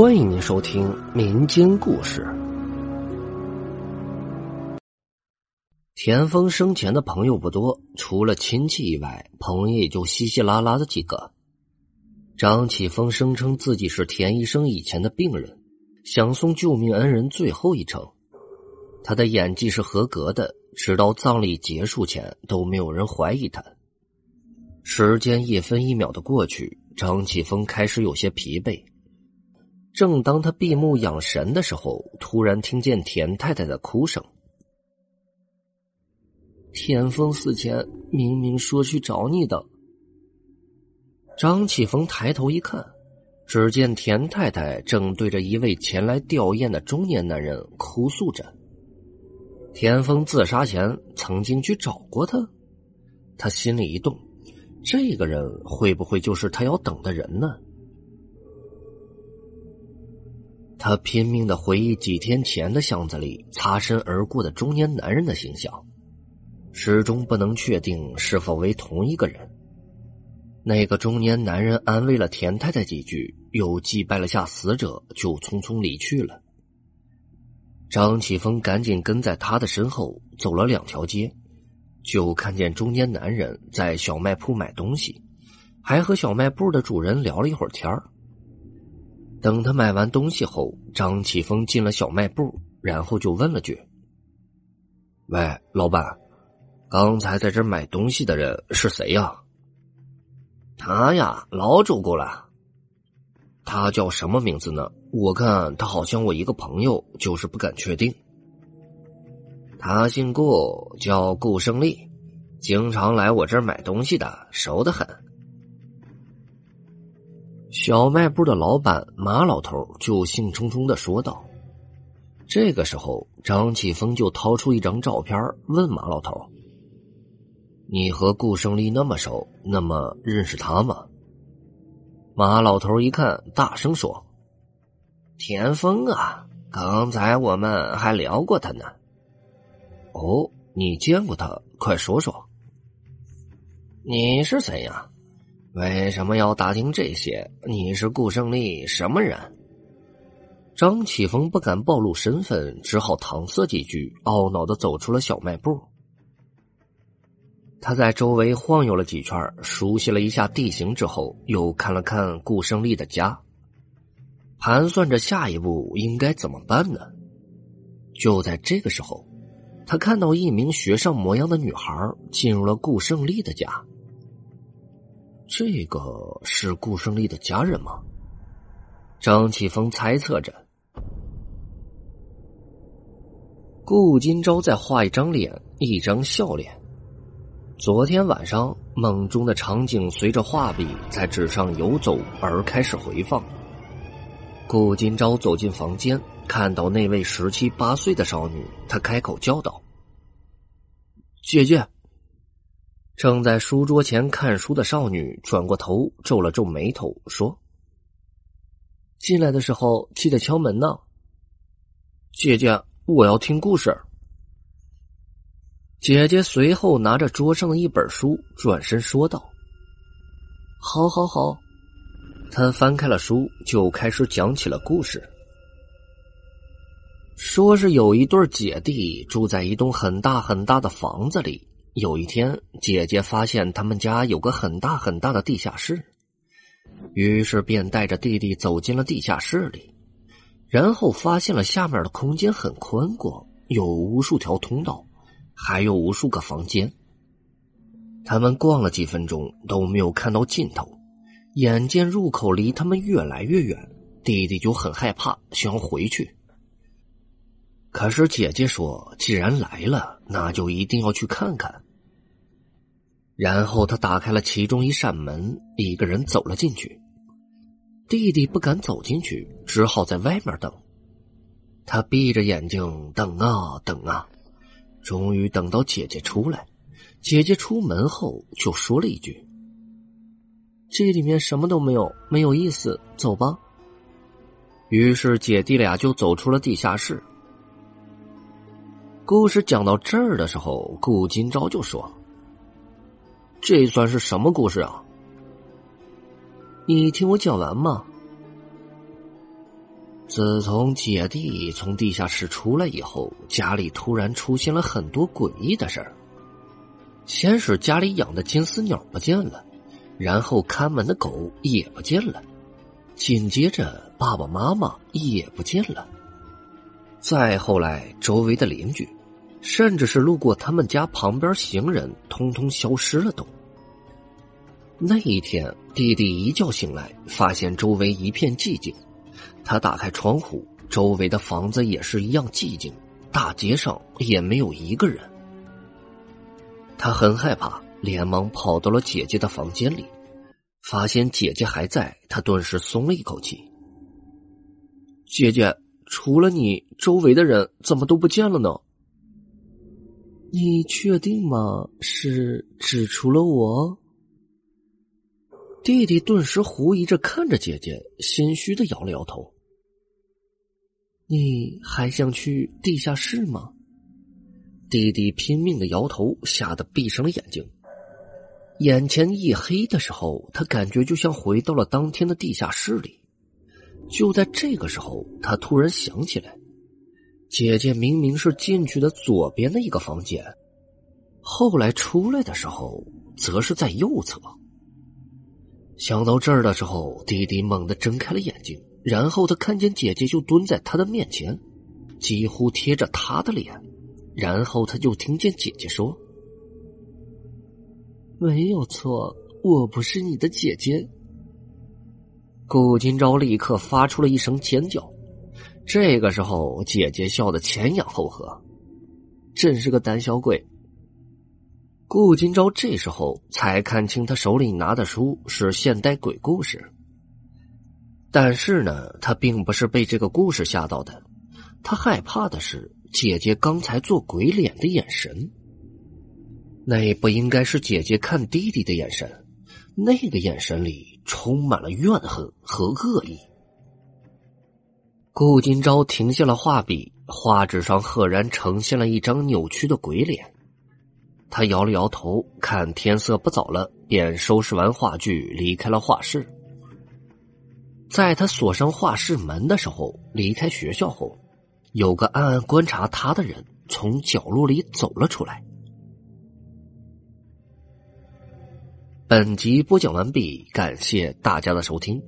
欢迎您收听民间故事。田丰生前的朋友不多，除了亲戚以外，朋友也就稀稀拉拉的几个。张启峰声称自己是田医生以前的病人，想送救命恩人最后一程。他的演技是合格的，直到葬礼结束前都没有人怀疑他。时间一分一秒的过去，张启峰开始有些疲惫。正当他闭目养神的时候，突然听见田太太的哭声。田丰死前明明说去找你的。张启峰抬头一看，只见田太太正对着一位前来吊唁的中年男人哭诉着。田丰自杀前曾经去找过他，他心里一动，这个人会不会就是他要等的人呢？他拼命的回忆几天前的巷子里擦身而过的中年男人的形象，始终不能确定是否为同一个人。那个中年男人安慰了田太太几句，又祭拜了下死者，就匆匆离去了。张启峰赶紧跟在他的身后走了两条街，就看见中年男人在小卖铺买东西，还和小卖部的主人聊了一会儿天儿。等他买完东西后，张启峰进了小卖部，然后就问了句：“喂，老板，刚才在这买东西的人是谁呀？”“他呀，老主顾了。”“他叫什么名字呢？我看他好像我一个朋友，就是不敢确定。”“他姓顾，叫顾胜利，经常来我这儿买东西的，熟得很。”小卖部的老板马老头就兴冲冲的说道：“这个时候，张启峰就掏出一张照片，问马老头：‘你和顾胜利那么熟，那么认识他吗？’马老头一看，大声说：‘田丰啊，刚才我们还聊过他呢。’哦，你见过他？快说说。你是谁呀？”为什么要打听这些？你是顾胜利什么人？张启峰不敢暴露身份，只好搪塞几句，懊恼的走出了小卖部。他在周围晃悠了几圈，熟悉了一下地形之后，又看了看顾胜利的家，盘算着下一步应该怎么办呢？就在这个时候，他看到一名学生模样的女孩进入了顾胜利的家。这个是顾胜利的家人吗？张启峰猜测着。顾金朝在画一张脸，一张笑脸。昨天晚上梦中的场景随着画笔在纸上游走而开始回放。顾金朝走进房间，看到那位十七八岁的少女，他开口叫道：“姐姐。”正在书桌前看书的少女转过头，皱了皱眉头，说：“进来的时候记得敲门呢。”姐姐，我要听故事。姐姐随后拿着桌上的一本书，转身说道：“好，好，好。”她翻开了书，就开始讲起了故事。说是有一对姐弟住在一栋很大很大的房子里。有一天，姐姐发现他们家有个很大很大的地下室，于是便带着弟弟走进了地下室里，然后发现了下面的空间很宽广，有无数条通道，还有无数个房间。他们逛了几分钟都没有看到尽头，眼见入口离他们越来越远，弟弟就很害怕，想要回去。可是姐姐说：“既然来了，那就一定要去看看。”然后他打开了其中一扇门，一个人走了进去。弟弟不敢走进去，只好在外面等。他闭着眼睛等啊等啊，终于等到姐姐出来。姐姐出门后就说了一句：“这里面什么都没有，没有意思，走吧。”于是姐弟俩就走出了地下室。故事讲到这儿的时候，顾金朝就说：“这算是什么故事啊？你听我讲完嘛。”自从姐弟从地下室出来以后，家里突然出现了很多诡异的事儿。先是家里养的金丝鸟不见了，然后看门的狗也不见了，紧接着爸爸妈妈也不见了。再后来，周围的邻居，甚至是路过他们家旁边行人，通通消失了都。那一天，弟弟一觉醒来，发现周围一片寂静。他打开窗户，周围的房子也是一样寂静，大街上也没有一个人。他很害怕，连忙跑到了姐姐的房间里，发现姐姐还在，他顿时松了一口气。姐姐，除了你，周围的人怎么都不见了呢？你确定吗？是只除了我？弟弟顿时狐疑着看着姐姐，心虚的摇了摇头。你还想去地下室吗？弟弟拼命的摇头，吓得闭上了眼睛。眼前一黑的时候，他感觉就像回到了当天的地下室里。就在这个时候，他突然想起来，姐姐明明是进去的左边的一个房间，后来出来的时候，则是在右侧。想到这儿的时候，弟弟猛地睁开了眼睛，然后他看见姐姐就蹲在他的面前，几乎贴着他的脸，然后他就听见姐姐说：“没有错，我不是你的姐姐。”顾金钊立刻发出了一声尖叫。这个时候，姐姐笑得前仰后合，真是个胆小鬼。顾金钊这时候才看清，他手里拿的书是现代鬼故事。但是呢，他并不是被这个故事吓到的，他害怕的是姐姐刚才做鬼脸的眼神。那不应该是姐姐看弟弟的眼神，那个眼神里充满了怨恨和恶意。顾金钊停下了画笔，画纸上赫然呈现了一张扭曲的鬼脸。他摇了摇头，看天色不早了，便收拾完画具离开了画室。在他锁上画室门的时候，离开学校后，有个暗暗观察他的人从角落里走了出来。本集播讲完毕，感谢大家的收听。